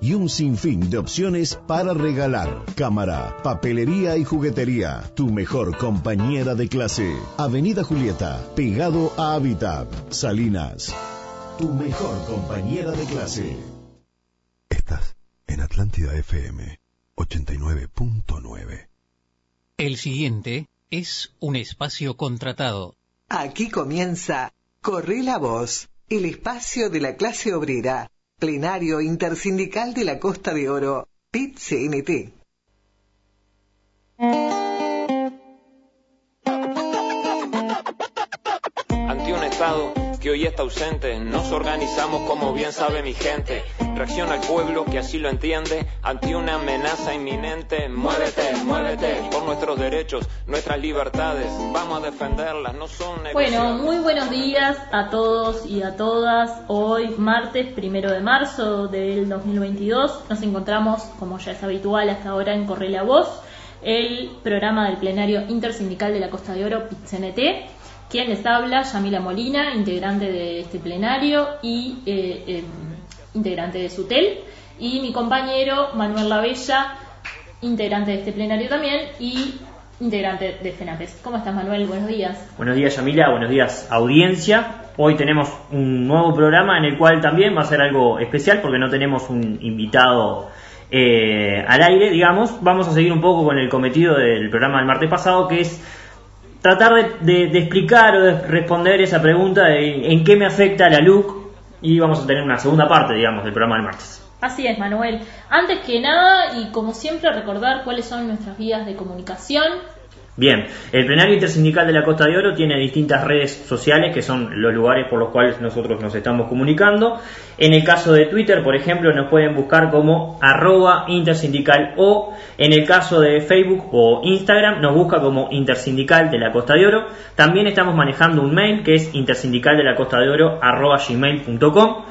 Y un sinfín de opciones para regalar. Cámara, papelería y juguetería. Tu mejor compañera de clase. Avenida Julieta, pegado a Habitat. Salinas. Tu mejor compañera de clase. Estás en Atlántida FM 89.9. El siguiente es un espacio contratado. Aquí comienza Corre la Voz, el espacio de la clase obrera, plenario intersindical de la Costa de Oro, PIT-CNT. Ante un Estado que hoy está ausente, nos organizamos como bien sabe mi gente. Reacciona al pueblo que así lo entiende ante una amenaza inminente. Muévete, muévete por nuestros derechos, nuestras libertades. Vamos a defenderlas, no son Bueno, muy buenos días a todos y a todas. Hoy, martes primero de marzo del 2022, nos encontramos, como ya es habitual hasta ahora, en Corre la Voz, el programa del plenario intersindical de la Costa de Oro, PITCNT quien les habla, Yamila Molina, integrante de este plenario y eh, em, integrante de SUTEL, y mi compañero Manuel Lavella, integrante de este plenario también y integrante de FENAPES. ¿Cómo estás, Manuel? Buenos días. Buenos días, Yamila. Buenos días, audiencia. Hoy tenemos un nuevo programa en el cual también va a ser algo especial porque no tenemos un invitado eh, al aire, digamos. Vamos a seguir un poco con el cometido del programa del martes pasado, que es tratar de, explicar o de responder esa pregunta de en qué me afecta la LUC y vamos a tener una segunda parte, digamos, del programa del martes. Así es, Manuel. Antes que nada, y como siempre, recordar cuáles son nuestras vías de comunicación. Bien, el plenario intersindical de la Costa de Oro tiene distintas redes sociales que son los lugares por los cuales nosotros nos estamos comunicando. En el caso de Twitter, por ejemplo, nos pueden buscar como arroba intersindical o en el caso de Facebook o Instagram nos busca como intersindical de la Costa de Oro. También estamos manejando un mail que es intersindical de la Costa de Oro gmail.com.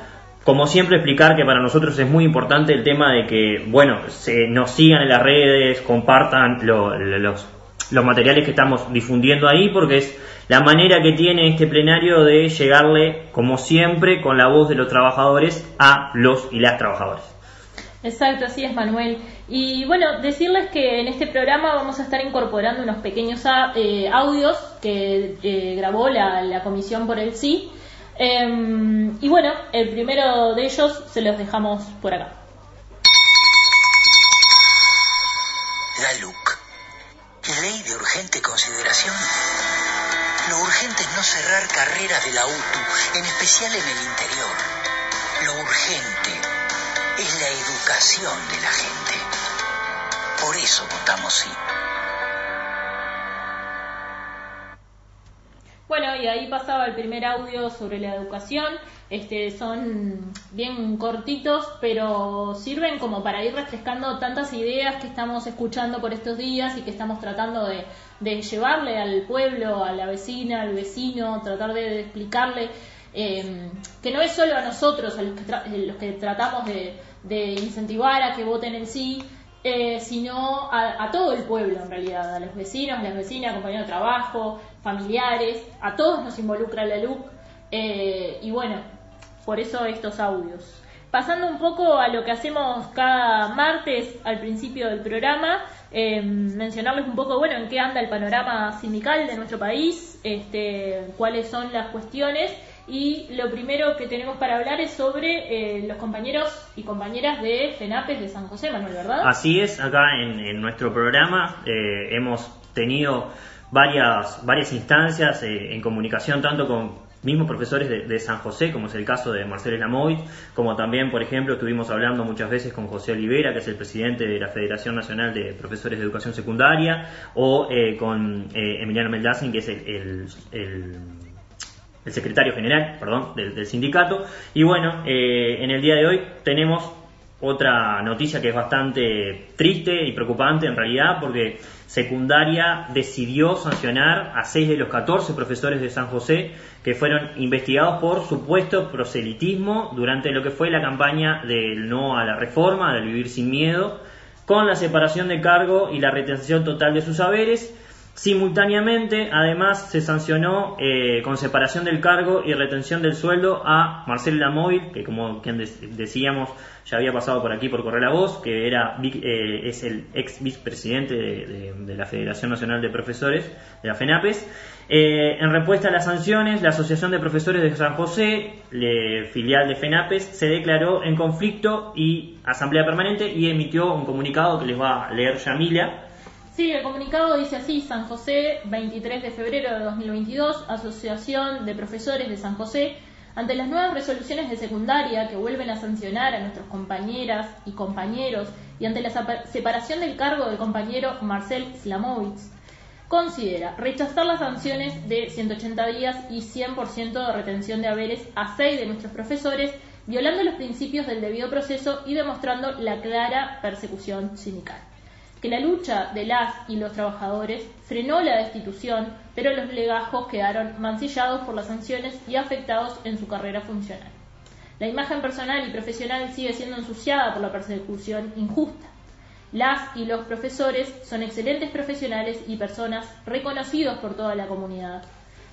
Como siempre explicar que para nosotros es muy importante el tema de que, bueno, se, nos sigan en las redes, compartan los los materiales que estamos difundiendo ahí, porque es la manera que tiene este plenario de llegarle, como siempre, con la voz de los trabajadores a los y las trabajadoras. Exacto, así es Manuel. Y bueno, decirles que en este programa vamos a estar incorporando unos pequeños eh, audios que eh, grabó la, comisión por el sí. Em, y bueno, el primero de ellos se los dejamos por acá. Ley de urgente consideración. Lo urgente es no cerrar carreras de la UTU, en especial en el interior. Lo urgente es la educación de la gente. Por eso votamos sí. Bueno, y ahí pasaba el primer audio sobre la educación. Este, son bien cortitos, pero sirven como para ir refrescando tantas ideas que estamos escuchando por estos días y que estamos tratando de, llevarle al pueblo, a la vecina, al vecino, tratar de, explicarle eh, que no es solo a nosotros a los que, tratamos de, incentivar a que voten en sí, eh, sino a, todo el pueblo en realidad, a los vecinos, a las vecinas, compañeros de trabajo, familiares, a todos nos involucra la LUC. Eh, y bueno, por eso estos audios. Pasando un poco a lo que hacemos cada martes al principio del programa, eh, mencionarles un poco, bueno, en qué anda el panorama sindical de nuestro país, este, cuáles son las cuestiones y lo primero que tenemos para hablar es sobre eh, los compañeros y compañeras de FENAPES de San José, Manuel, ¿verdad? Así es, acá en, nuestro programa eh, hemos tenido varias, varias instancias en comunicación tanto con mismos profesores de, San José, como es el caso de Marcelo Lamoy, como también, por ejemplo, estuvimos hablando muchas veces con José Olivera, que es el presidente de la Federación Nacional de Profesores de Educación Secundaria, o eh, con eh, Emiliano Meldacen, que es el, el, secretario general perdón, del, sindicato. Y bueno, eh, en el día de hoy tenemos otra noticia que es bastante triste y preocupante en realidad, porque secundaria decidió sancionar a seis de los 14 profesores de San José que fueron investigados por supuesto proselitismo durante lo que fue la campaña del no a la reforma, del vivir sin miedo, con la separación de cargo y la retención total de sus saberes. Simultáneamente, además, se sancionó eh, con separación del cargo y retención del sueldo a Marcelo Lamoy, que como quien decíamos ya había pasado por aquí por correr la voz, que era eh, es el ex vicepresidente de, la Federación Nacional de Profesores, de la FENAPES. Eh, en respuesta a las sanciones, la Asociación de Profesores de San José, filial de FENAPES, se declaró en conflicto y asamblea permanente y emitió un comunicado que les va a leer Yamila Sí, el comunicado dice así, San José, 23 de febrero de 2022, Asociación de Profesores de San José, ante las nuevas resoluciones de secundaria que vuelven a sancionar a nuestras compañeras y compañeros y ante la separación del cargo del compañero Marcel Slamovitz, considera rechazar las sanciones de 180 días y 100% de retención de haberes a seis de nuestros profesores, violando los principios del debido proceso y demostrando la clara persecución sindical que la lucha de las y los trabajadores frenó la destitución, pero los legajos quedaron mancillados por las sanciones y afectados en su carrera funcional. La imagen personal y profesional sigue siendo ensuciada por la persecución injusta. Las y los profesores son excelentes profesionales y personas reconocidos por toda la comunidad.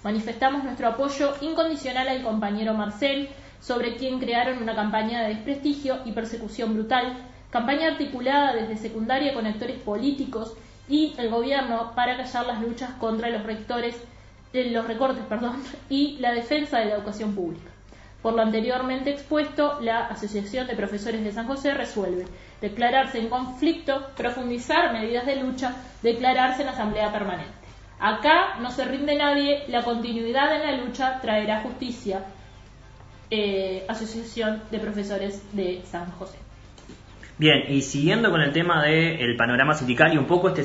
Manifestamos nuestro apoyo incondicional al compañero Marcel, sobre quien crearon una campaña de desprestigio y persecución brutal campaña articulada desde secundaria con actores políticos y el gobierno para callar las luchas contra los rectores, eh, los recortes, perdón, y la defensa de la educación pública. Por lo anteriormente expuesto, la Asociación de Profesores de San José resuelve declararse en conflicto, profundizar medidas de lucha, declararse en asamblea permanente. Acá no se rinde nadie, la continuidad en la lucha traerá justicia. Eh, Asociación de Profesores de San José. Bien, y siguiendo con el tema del panorama sindical y un poco este,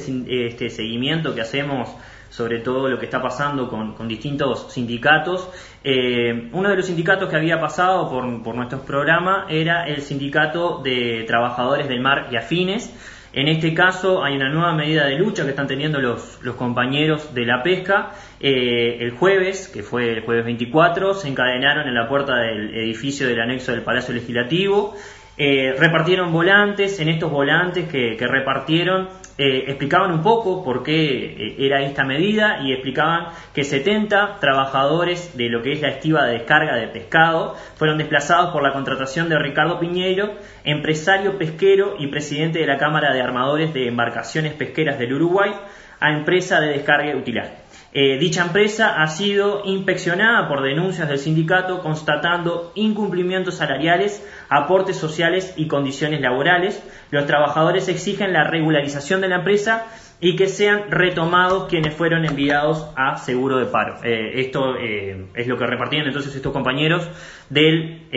este seguimiento que hacemos sobre todo lo que está pasando con, distintos sindicatos. Eh, uno de los sindicatos que había pasado por, por nuestros programas era el sindicato de trabajadores del mar y afines. En este caso hay una nueva medida de lucha que están teniendo los, los compañeros de la pesca. Eh, el jueves, que fue el jueves 24, se encadenaron en la puerta del edificio del anexo del Palacio Legislativo eh, repartieron volantes, en estos volantes que, repartieron eh, explicaban un poco por qué eh, era esta medida y explicaban que 70 trabajadores de lo que es la estiva de descarga de pescado fueron desplazados por la contratación de Ricardo Piñeiro, empresario pesquero y presidente de la Cámara de Armadores de Embarcaciones Pesqueras del Uruguay, a empresa de descarga utilar. Eh, dicha empresa ha sido inspeccionada por denuncias del sindicato constatando incumplimientos salariales, aportes sociales y condiciones laborales. Los trabajadores exigen la regularización de la empresa y que sean retomados quienes fueron enviados a seguro de paro. Eh, esto eh, es lo que repartían entonces estos compañeros del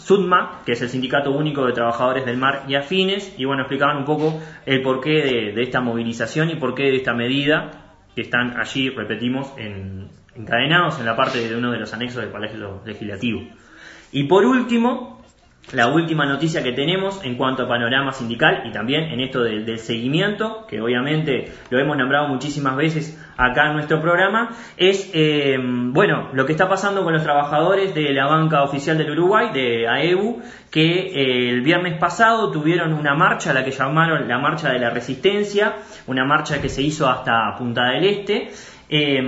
SUDMA, que es el Sindicato Único de Trabajadores del Mar y Afines, y bueno, explicaban un poco el porqué de esta movilización y porqué de esta medida que están allí, repetimos, encadenados en la parte de uno de los anexos del Palacio Legislativo. Y por último, la última noticia que tenemos en cuanto a panorama sindical y también en esto del, seguimiento, que obviamente lo hemos nombrado muchísimas veces acá en nuestro programa, es eh, bueno lo que está pasando con los trabajadores de la banca oficial del Uruguay, de AEBU, que eh, el viernes pasado tuvieron una marcha, la que llamaron la marcha de la resistencia, una marcha que se hizo hasta Punta del Este. Eh,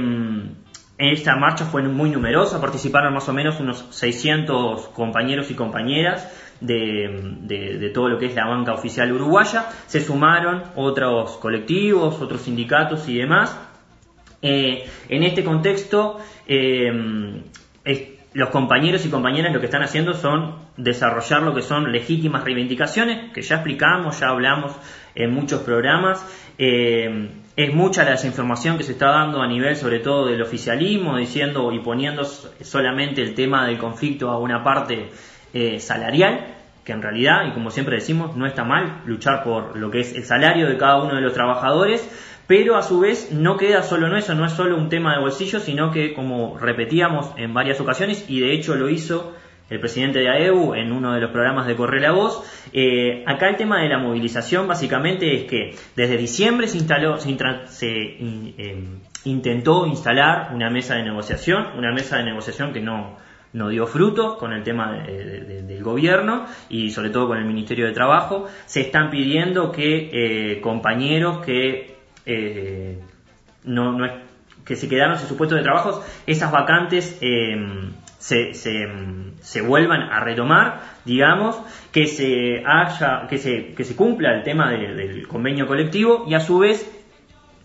esta marcha fue muy numerosa, participaron más o menos unos 600 compañeros y compañeras de, todo lo que es la banca oficial uruguaya. Se sumaron otros colectivos, otros sindicatos y demás. Eh, en este contexto, eh, los compañeros y compañeras lo que están haciendo son desarrollar lo que son legítimas reivindicaciones, que ya explicamos, ya hablamos en muchos programas. Eh, es mucha la desinformación que se está dando a nivel sobre todo del oficialismo, diciendo y poniendo solamente el tema del conflicto a una parte eh, salarial, que en realidad, y como siempre decimos, no está mal luchar por lo que es el salario de cada uno de los trabajadores, pero a su vez no queda solo en eso, no es solo un tema de bolsillo, sino que como repetíamos en varias ocasiones, y de hecho lo hizo el presidente de AEU en uno de los programas de Corre la Voz. Eh, acá el tema de la movilización básicamente es que desde diciembre se, instaló, se, eh, intentó instalar una mesa de negociación, una mesa de negociación que no, no dio frutos con el tema del gobierno y sobre todo con el Ministerio de Trabajo. Se están pidiendo que eh, compañeros que no, no es que se quedaron sin su puesto de trabajo, esas vacantes se, se, vuelvan a retomar, digamos, que se haya, que se, que se cumpla el tema del convenio colectivo y a su vez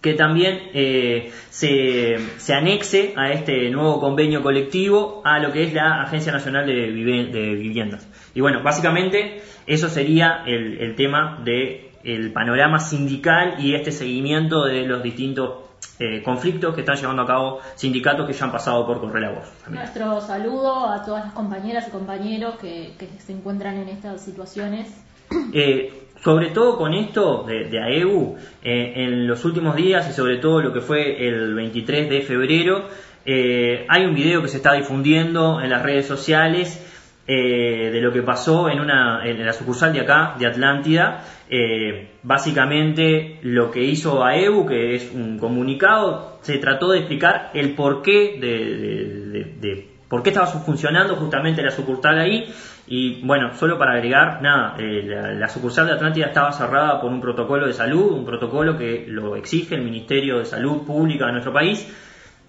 que también eh, se, se, anexe a este nuevo convenio colectivo a lo que es la Agencia Nacional de, Viviendas. Y bueno, básicamente eso sería el, el tema del el panorama sindical y este seguimiento de los distintos eh, conflictos que están llevando a cabo sindicatos que ya han pasado por correr la voz. Nuestro saludo a todas las compañeras y compañeros que, se encuentran en estas situaciones. Eh, sobre todo con esto de, AEU, eh, en los últimos días y sobre todo lo que fue el 23 de febrero, hay un video que se está difundiendo en las redes sociales de lo que pasó en, una, en la sucursal de acá, de Atlántida, eh, básicamente lo que hizo AEU, que es un comunicado, se trató de explicar el porqué de, de, por qué estaba funcionando justamente la sucursal ahí. Y bueno, solo para agregar, nada, eh, la, sucursal de Atlántida estaba cerrada por un protocolo de salud, un protocolo que lo exige el Ministerio de Salud Pública de nuestro país.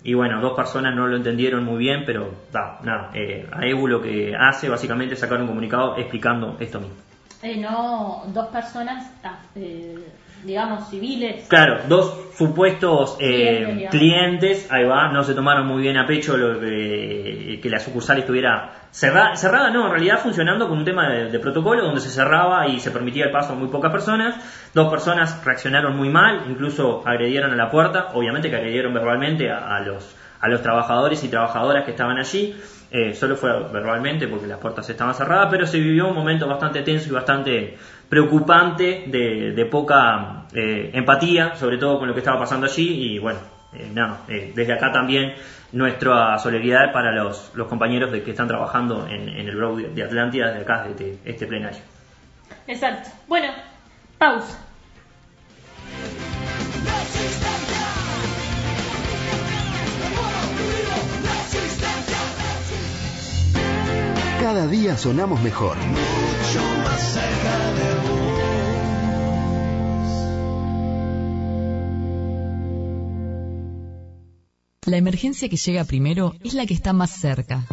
Y bueno, dos personas no lo entendieron muy bien, pero nada, eh, AEU lo que hace básicamente es sacar un comunicado explicando esto mismo. Eh, no dos personas, eh, digamos, civiles. Claro, dos supuestos eh, clientes, ahí va, no se tomaron muy bien a pecho lo que, la sucursal estuviera cerrada, cerrada, no, en realidad funcionando con un tema de, protocolo donde se cerraba y se permitía el paso a muy pocas personas. Dos personas reaccionaron muy mal, incluso agredieron a la puerta, obviamente que agredieron verbalmente a los, a los trabajadores y trabajadoras que estaban allí. Eh, solo fue verbalmente porque las puertas estaban cerradas, pero se vivió un momento bastante tenso y bastante preocupante de, poca eh, empatía, sobre todo con lo que estaba pasando allí. Y bueno, eh, nada, desde acá también nuestra solidaridad para los, compañeros de que están trabajando en, el Broad de Atlántida, desde acá, desde este plenario. Exacto. Bueno, pausa. Cada día sonamos mejor. Mucho más cerca de. La emergencia que llega primero es la que está más cerca.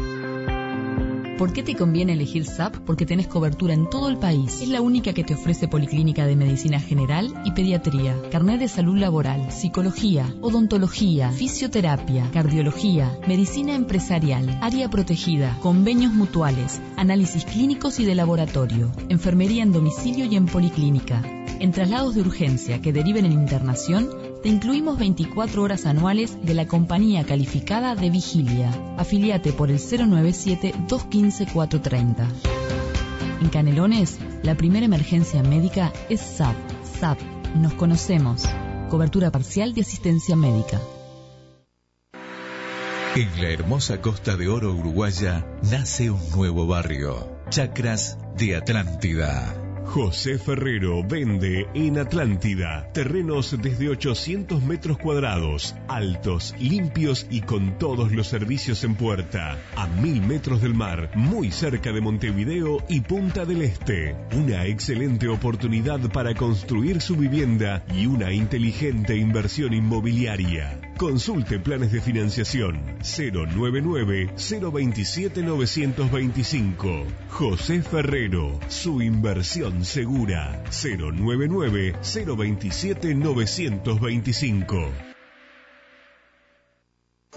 ¿Por qué te conviene elegir SAP? Porque tenés cobertura en todo el país. Es la única que te ofrece Policlínica de Medicina General y Pediatría, carnet de salud laboral, psicología, odontología, fisioterapia, cardiología, medicina empresarial, área protegida, convenios mutuales, análisis clínicos y de laboratorio, enfermería en domicilio y en policlínica. En traslados de urgencia que deriven en internación, te incluimos 24 horas anuales de la compañía calificada de vigilia. Afiliate por el 097-215-430. En Canelones, la primera emergencia médica es SAP. SAP, nos conocemos. Cobertura parcial de asistencia médica. En la hermosa costa de oro uruguaya nace un nuevo barrio, Chacras de Atlántida José Ferrero vende en Atlántida terrenos desde 800 metros cuadrados, altos, limpios y con todos los servicios en puerta, a mil metros del mar, muy cerca de Montevideo y Punta del Este. Una excelente oportunidad para construir su vivienda y una inteligente inversión inmobiliaria. Consulte planes de financiación 099 027 925. José Ferrero, su inversión segura 099 027 925.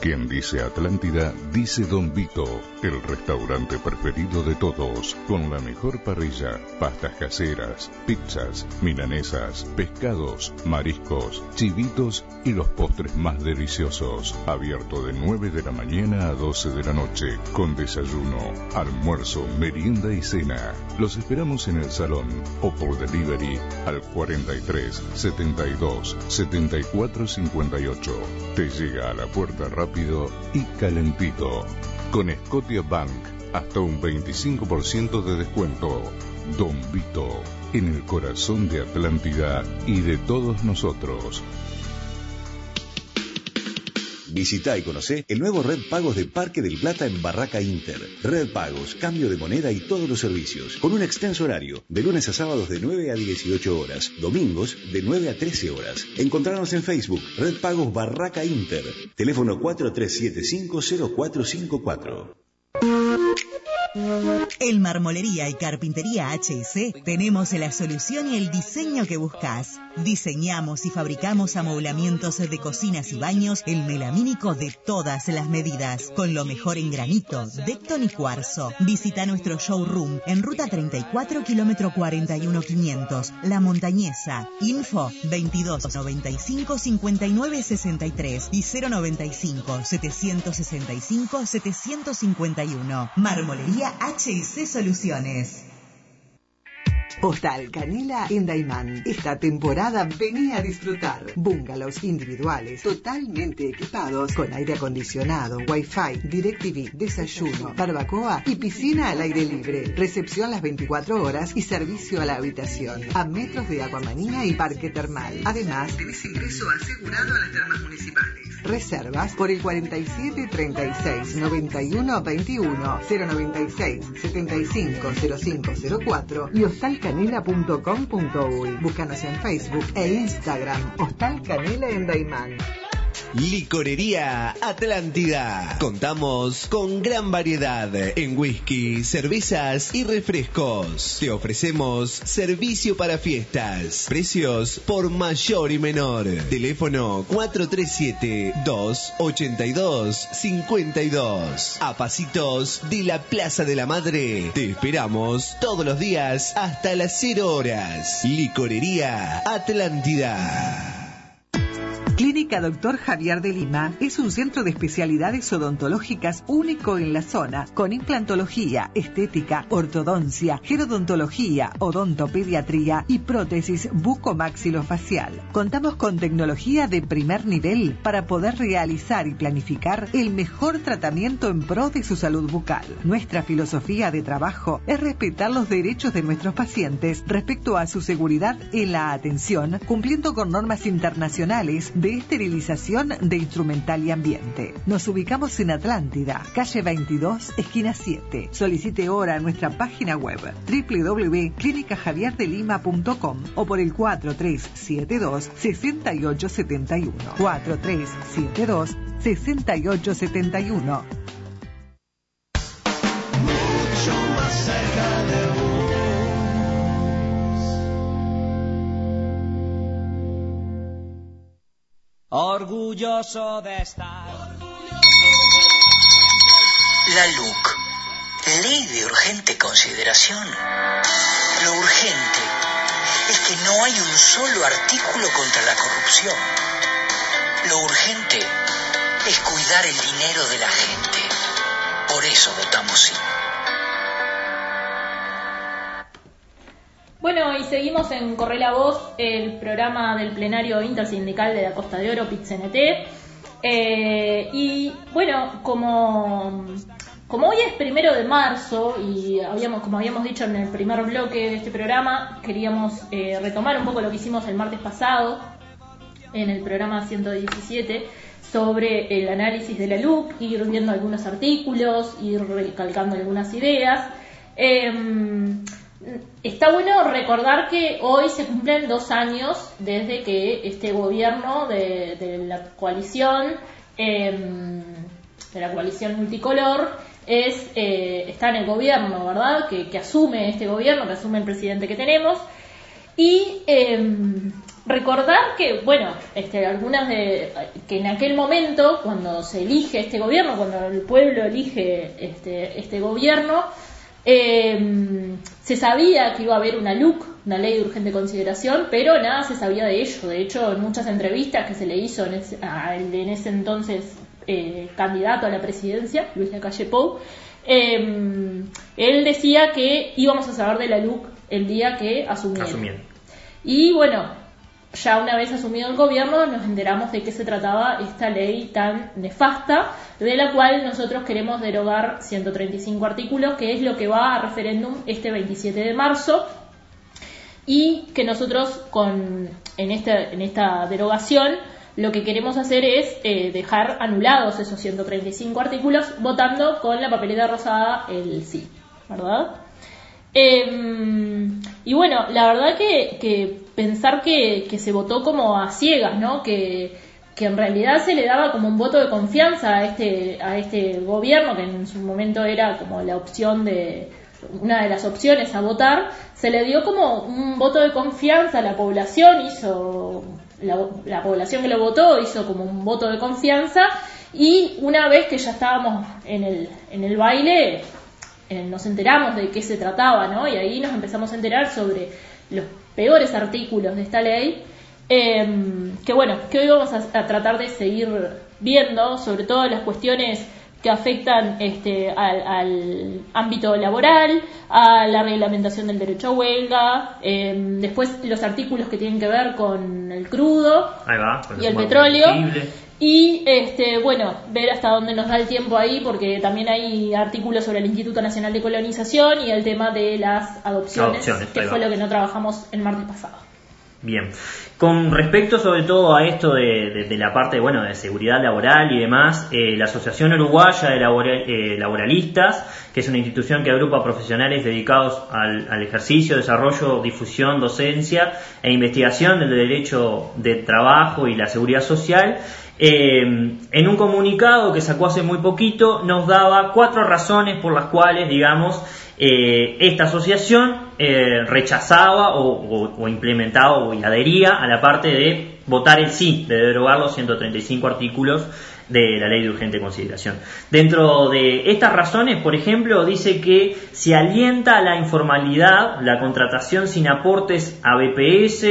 Quien dice Atlántida, dice Don Vito, el restaurante preferido de todos, con la mejor parrilla, pastas caseras, pizzas, milanesas, pescados, mariscos, chivitos y los postres más deliciosos. Abierto de 9 de la mañana a 12 de la noche, con desayuno, almuerzo, merienda y cena. Los esperamos en el salón o por delivery al 43 72 74 58. Te llega a la puerta rápida rápido y calentito. Con Scotia Bank, hasta un 25% de descuento. Don Vito, en el corazón de Atlántida y de todos nosotros. Visita y conoce el nuevo Red Pagos de Parque del Plata en Barraca Inter. Red Pagos, cambio de moneda y todos los servicios, con un extenso horario, de lunes a sábados de 9 a 18 horas, domingos de 9 a 13 horas. Encontrarnos en Facebook, Red Pagos Barraca Inter, teléfono 43750454. En Marmolería y Carpintería HC tenemos la solución y el diseño que buscas. Diseñamos y fabricamos amoblamientos de cocinas y baños el melamínico de todas las medidas, con lo mejor en granito, decton y cuarzo. Visita nuestro showroom en ruta 34, kilómetro 41 500, La Montañesa. Info 22 95 59 63 y 095 765 751. Marmolería HC Soluciones. Hostal Canela en Daimán. Esta temporada venía a disfrutar. Bungalows individuales, totalmente equipados con aire acondicionado, wifi, DirecTV, desayuno, barbacoa y piscina al aire libre. Recepción las 24 horas y servicio a la habitación. A metros de Aguamanía y Parque Termal. Además, tenés ingreso asegurado a las termas municipales. Reservas por el 47 36 91 21 096 75 05 04 y hostalcanela.com.uy. Búscanos en Facebook e Instagram. Hostal Canela en Daimán. Licorería Atlántida. Contamos con gran variedad en whisky, cervezas y refrescos. Te ofrecemos servicio para fiestas. Precios por mayor y menor. Teléfono 437-282-52. A pasitos de la Plaza de la Madre. Te esperamos todos los días hasta las 0 horas. Licorería Atlántida. Clínica Doctor Javier de Lima es un centro de especialidades odontológicas único en la zona, con implantología, estética, ortodoncia, gerodontología, odontopediatría y prótesis bucomaxilofacial. Contamos con tecnología de primer nivel para poder realizar y planificar el mejor tratamiento en pro de su salud bucal. Nuestra filosofía de trabajo es respetar los derechos de nuestros pacientes respecto a su seguridad en la atención, cumpliendo con normas internacionales de esterilización de instrumental y ambiente. Nos ubicamos en Atlántida, calle 22, esquina 7. Solicite ahora nuestra página web www.clinicajavierdelima.com o por el 4372 6871. 4372 6871. Mucho más cerca Orgulloso de estar. La LUC, Ley de Urgente Consideración. Lo urgente es que no hay un solo artículo contra la corrupción. Lo urgente es cuidar el dinero de la gente. Por eso votamos sí. Bueno, y seguimos en Corre la Voz, el programa del plenario intersindical de la Costa de Oro, PITCNT. Eh, y bueno, como, como hoy es primero de marzo y habíamos, como habíamos dicho en el primer bloque de este programa, queríamos eh, retomar un poco lo que hicimos el martes pasado en el programa 117 sobre el análisis de la LUC, ir viendo algunos artículos, ir recalcando algunas ideas. Em, Está bueno recordar que hoy se cumplen dos años desde que este gobierno de, la coalición, em, de la coalición multicolor, es, eh, está en el gobierno, ¿verdad? Que, asume este gobierno, que asume el presidente que tenemos. Y em, recordar que, bueno, este, algunas de, que en aquel momento, cuando se elige este gobierno, cuando el pueblo elige este, este gobierno, eh, se sabía que iba a haber una LUC, una ley de urgente consideración, pero nada se sabía de ello. De hecho, en muchas entrevistas que se le hizo en ese, en ese entonces eh, candidato a la presidencia, Luis Lacalle Pou, em, él decía que íbamos a saber de la LUC el día que asumiera. Y bueno, ya una vez asumido el gobierno nos enteramos de qué se trataba esta ley tan nefasta, de la cual nosotros queremos derogar 135 artículos, que es lo que va a referéndum este 27 de marzo, y que nosotros con, en, esta, en esta derogación lo que queremos hacer es eh, dejar anulados esos 135 artículos votando con la papeleta rosada el sí, ¿verdad? Em, y bueno, la verdad que, pensar que, se votó como a ciegas, ¿no? Que en realidad se le daba como un voto de confianza a este, a este gobierno, que en su momento era como la opción de, una de las opciones a votar, se le dio como un voto de confianza a la población, hizo la, población que lo votó hizo como un voto de confianza y una vez que ya estábamos en el, en el baile, eh, nos enteramos de qué se trataba, ¿no? Y ahí nos empezamos a enterar sobre los peores artículos de esta ley, em, que bueno, que hoy vamos a tratar de seguir viendo, sobre todo las cuestiones que afectan este, al, ámbito laboral, a la reglamentación del derecho a huelga, em, después los artículos que tienen que ver con el crudo y el petróleo. Y este, bueno, ver hasta dónde nos da el tiempo ahí, porque también hay artículos sobre el Instituto Nacional de Colonización y el tema de las adopciones, que fue lo que no trabajamos el martes pasado. Bien. Con respecto sobre todo a esto de, la parte bueno, de seguridad laboral y demás, eh, la Asociación Uruguaya de eh, Laboralistas, que es una institución que agrupa profesionales dedicados al, ejercicio, desarrollo, difusión, docencia e investigación del derecho de trabajo y la seguridad social, eh, en un comunicado que sacó hace muy poquito nos daba cuatro razones por las cuales, digamos, eh, esta asociación eh, rechazaba o, implementaba o adhería a la parte de votar el sí, de derogar los 135 artículos de la ley de urgente consideración. Dentro de estas razones, por ejemplo, dice que se alienta la informalidad, la contratación sin aportes a BPS,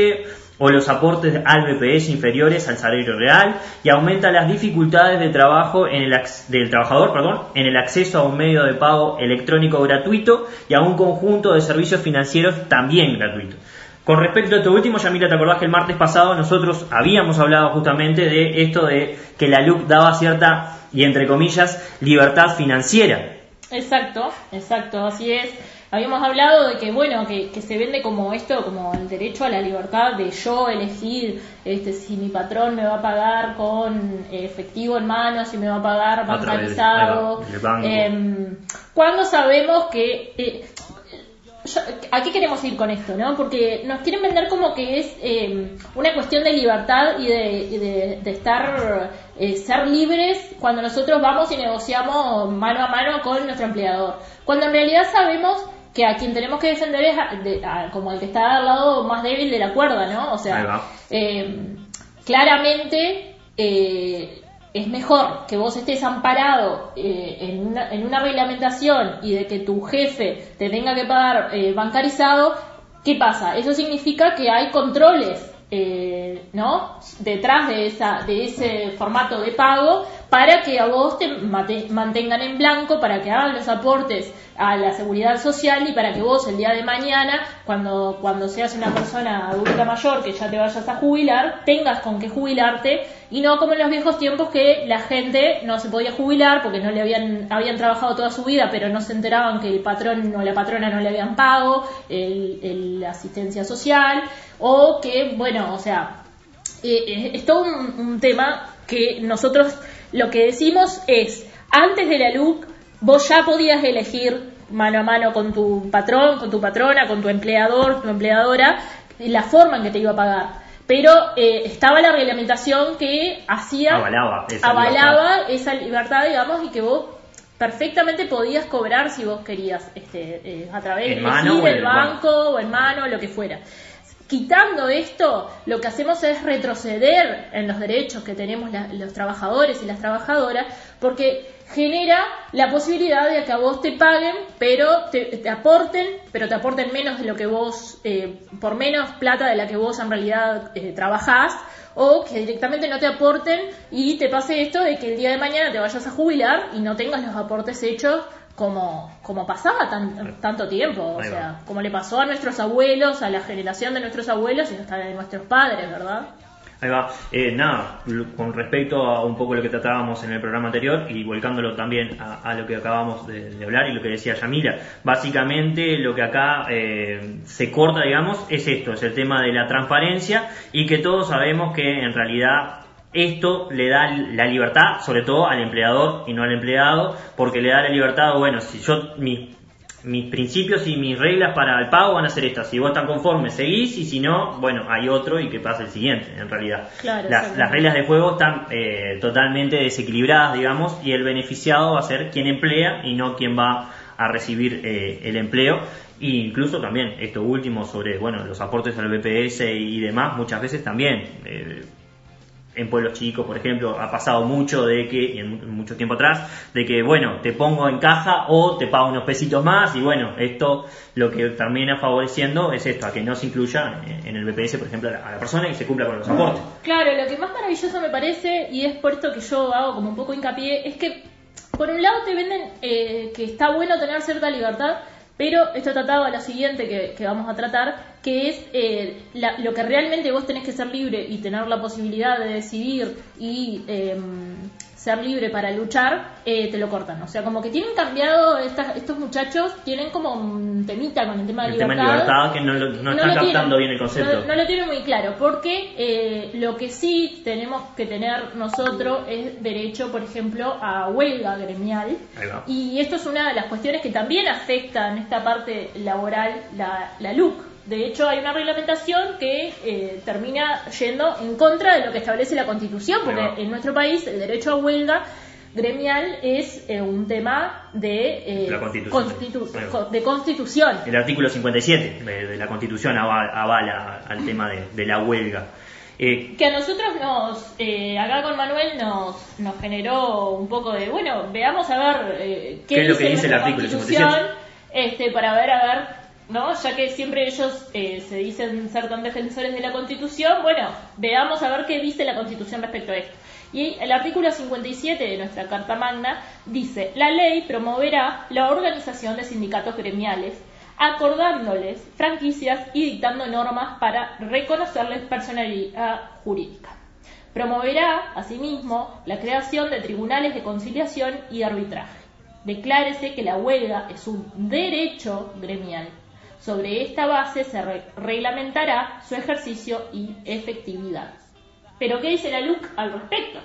o los aportes al BPS inferiores al salario real y aumenta las dificultades de trabajo en el, del trabajador perdón, en el acceso a un medio de pago electrónico gratuito y a un conjunto de servicios financieros también gratuitos. Con respecto a esto último, Yamila, ¿te acordás que el martes pasado nosotros habíamos hablado justamente de esto de que la LUC daba cierta, y entre comillas, libertad financiera? Exacto, exacto, así es habíamos hablado de que bueno que, se vende como esto como el derecho a la libertad de yo elegir este si mi patrón me va a pagar con efectivo en mano si me va a pagar bancarizado eh, cuando sabemos que eh, ¿A qué queremos ir con esto? ¿no? Porque nos quieren vender como que es em, una cuestión de libertad y de, de, estar, eh, ser libres cuando nosotros vamos y negociamos mano a mano con nuestro empleador. Cuando en realidad sabemos que a quien tenemos que defender es como el que está al lado más débil de la cuerda, ¿no? O sea, eh, claramente eh, es mejor que vos estés amparado eh, en, una, en, una, reglamentación y de que tu jefe te tenga que pagar bancarizado. ¿Qué pasa? Eso significa que hay controles ¿no? detrás de, esa, de ese formato de pago para que a vos te mantengan en blanco, para que hagan los aportes a la seguridad social y para que vos el día de mañana, cuando, cuando seas una persona adulta mayor que ya te vayas a jubilar, tengas con qué jubilarte y no como en los viejos tiempos que la gente no se podía jubilar porque no le habían, habían trabajado toda su vida pero no se enteraban que el patrón o la patrona no le habían pago el, asistencia social o que, bueno, o sea, eh, eh, es todo un, un tema que nosotros lo que decimos es, antes de la LUC, vos ya podías elegir mano a mano con tu patrón, con tu patrona, con tu empleador, tu empleadora, la forma en que te iba a pagar. Pero eh, estaba la reglamentación que hacía, avalaba, esa, libertad. digamos, y que vos perfectamente podías cobrar si vos querías, este, eh, a través de el banco o en mano, lo que fuera. Quitando esto, lo que hacemos es retroceder en los derechos que tenemos los trabajadores y las trabajadoras, porque genera la posibilidad de que a vos te paguen, pero te, aporten, pero te aporten menos de lo que vos, eh, por menos plata de la que vos en realidad eh, trabajás, o que directamente no te aporten y te pase esto de que el día de mañana te vayas a jubilar y no tengas los aportes hechos como, como pasaba tanto tiempo, o sea, como le pasó a nuestros abuelos, a la generación de nuestros abuelos y hasta de nuestros padres, ¿verdad? Ahí va. Eh, nada, con respecto a un poco lo que tratábamos en el programa anterior y volcándolo también a, lo que acabamos de, hablar y lo que decía Yamila, básicamente lo que acá eh, se corta, digamos, es esto, es el tema de la transparencia y que todos sabemos que en realidad esto le da la libertad, sobre todo al empleador y no al empleado, porque le da la libertad, bueno, si yo mis, mis principios y mis reglas para el pago van a ser estas, si vos están conformes, seguís, y si no, bueno, hay otro y que pasa el siguiente, en realidad. Claro, las, las reglas de juego están eh, totalmente desequilibradas, digamos, y el beneficiado va a ser quien emplea y no quien va a recibir eh, el empleo. E incluso también esto último sobre bueno los aportes al BPS y demás, muchas veces también eh, en pueblos chicos, por ejemplo, ha pasado mucho de que, y en mucho tiempo atrás, de que, bueno, te pongo en caja o te pago unos pesitos más, y bueno, esto lo que termina favoreciendo es esto, a que no se incluya en el BPS, por ejemplo, a la persona y se cumpla con los aportes. Claro, lo que más maravilloso me parece, y es por esto que yo hago como un poco hincapié, es que por un lado te venden eh, que está bueno tener cierta libertad, pero esto tratado a lo siguiente que, vamos a tratar, que es eh, lo que realmente vos tenés que ser libre y tener la posibilidad de decidir y em, ser libre para luchar, eh, te lo cortan. O sea, como que tienen cambiado, estos muchachos tienen como un temita con el tema de el libertad. Tema de libertad que no, están captando bien el concepto. No, lo tienen muy claro, porque eh, lo que sí tenemos que tener nosotros es derecho, por ejemplo, a huelga gremial. Y esto es una de las cuestiones que también afectan esta parte laboral, la, la LUC de hecho, hay una reglamentación que eh, termina yendo en contra de lo que establece la Constitución, porque en nuestro país el derecho a huelga gremial es eh, un tema de, eh, constitución. de constitución. El artículo 57 de, la Constitución avala, al tema de, la huelga. que a nosotros nos, acá con Manuel nos, nos generó un poco de, bueno, veamos a ver qué, ¿Qué, es lo que dice el artículo 57? Este, para ver, a ver ¿no? Ya que siempre ellos eh, se dicen ser tan defensores de la Constitución, bueno, veamos a ver qué dice la Constitución respecto a esto. Y el artículo 57 de nuestra Carta Magna dice, la ley promoverá la organización de sindicatos gremiales, acordándoles franquicias y dictando normas para reconocerles personalidad jurídica. Promoverá, asimismo, la creación de tribunales de conciliación y arbitraje. Declárese que la huelga es un derecho gremial sobre esta base se reglamentará su ejercicio y efectividad. Pero ¿qué dice la LUC al respecto?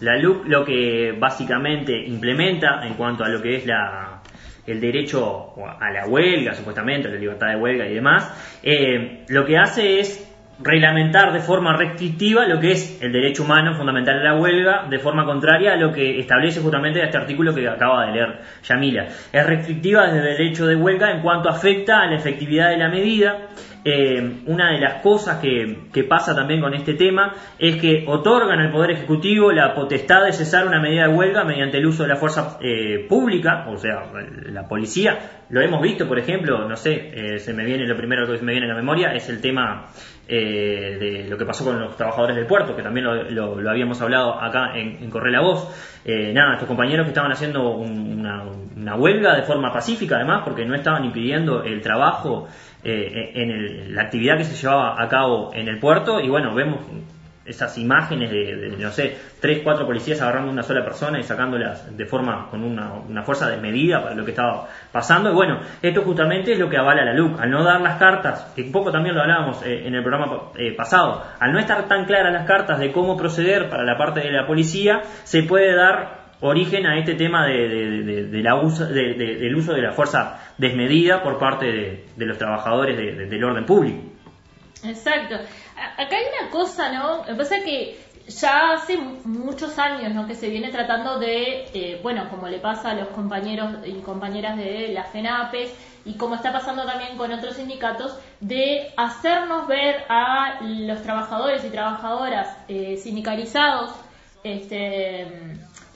La LUC lo que básicamente implementa en cuanto a lo que es la, el derecho a la huelga, supuestamente, a la libertad de huelga y demás, eh, lo que hace es reglamentar de forma restrictiva lo que es el derecho humano fundamental de la huelga, de forma contraria a lo que establece justamente este artículo que acaba de leer Yamila. Es restrictiva desde el derecho de huelga en cuanto afecta a la efectividad de la medida. Eh, una de las cosas que, pasa también con este tema es que otorgan al Poder Ejecutivo la potestad de cesar una medida de huelga mediante el uso de la fuerza eh, pública, o sea, la policía. Lo hemos visto, por ejemplo, no sé, eh, se me viene lo primero que se me viene a la memoria es el tema eh, de lo que pasó con los trabajadores del puerto, que también lo, habíamos hablado acá en, en la Voz. Eh, nada, estos compañeros que estaban haciendo una, huelga de forma pacífica, además, porque no estaban impidiendo el trabajo eh, en la actividad que se llevaba a cabo en el puerto. Y bueno, vemos esas imágenes de, no sé, tres, cuatro policías agarrando a una sola persona y sacándolas de forma con una, fuerza desmedida para lo que estaba pasando. Y bueno, esto justamente es lo que avala la LUC. Al no dar las cartas, que un poco también lo hablábamos eh, en el programa eh, pasado, al no estar tan claras las cartas de cómo proceder para la parte de la policía, se puede dar origen a este tema de, la uso, del uso de la fuerza desmedida por parte de, los trabajadores del orden público. Exacto acá hay una cosa, ¿no? Que pasa es que ya hace muchos años, ¿no? Que se viene tratando de, eh, bueno, como le pasa a los compañeros y compañeras de la FENAPES y como está pasando también con otros sindicatos, de hacernos ver a los trabajadores y trabajadoras eh, sindicalizados, este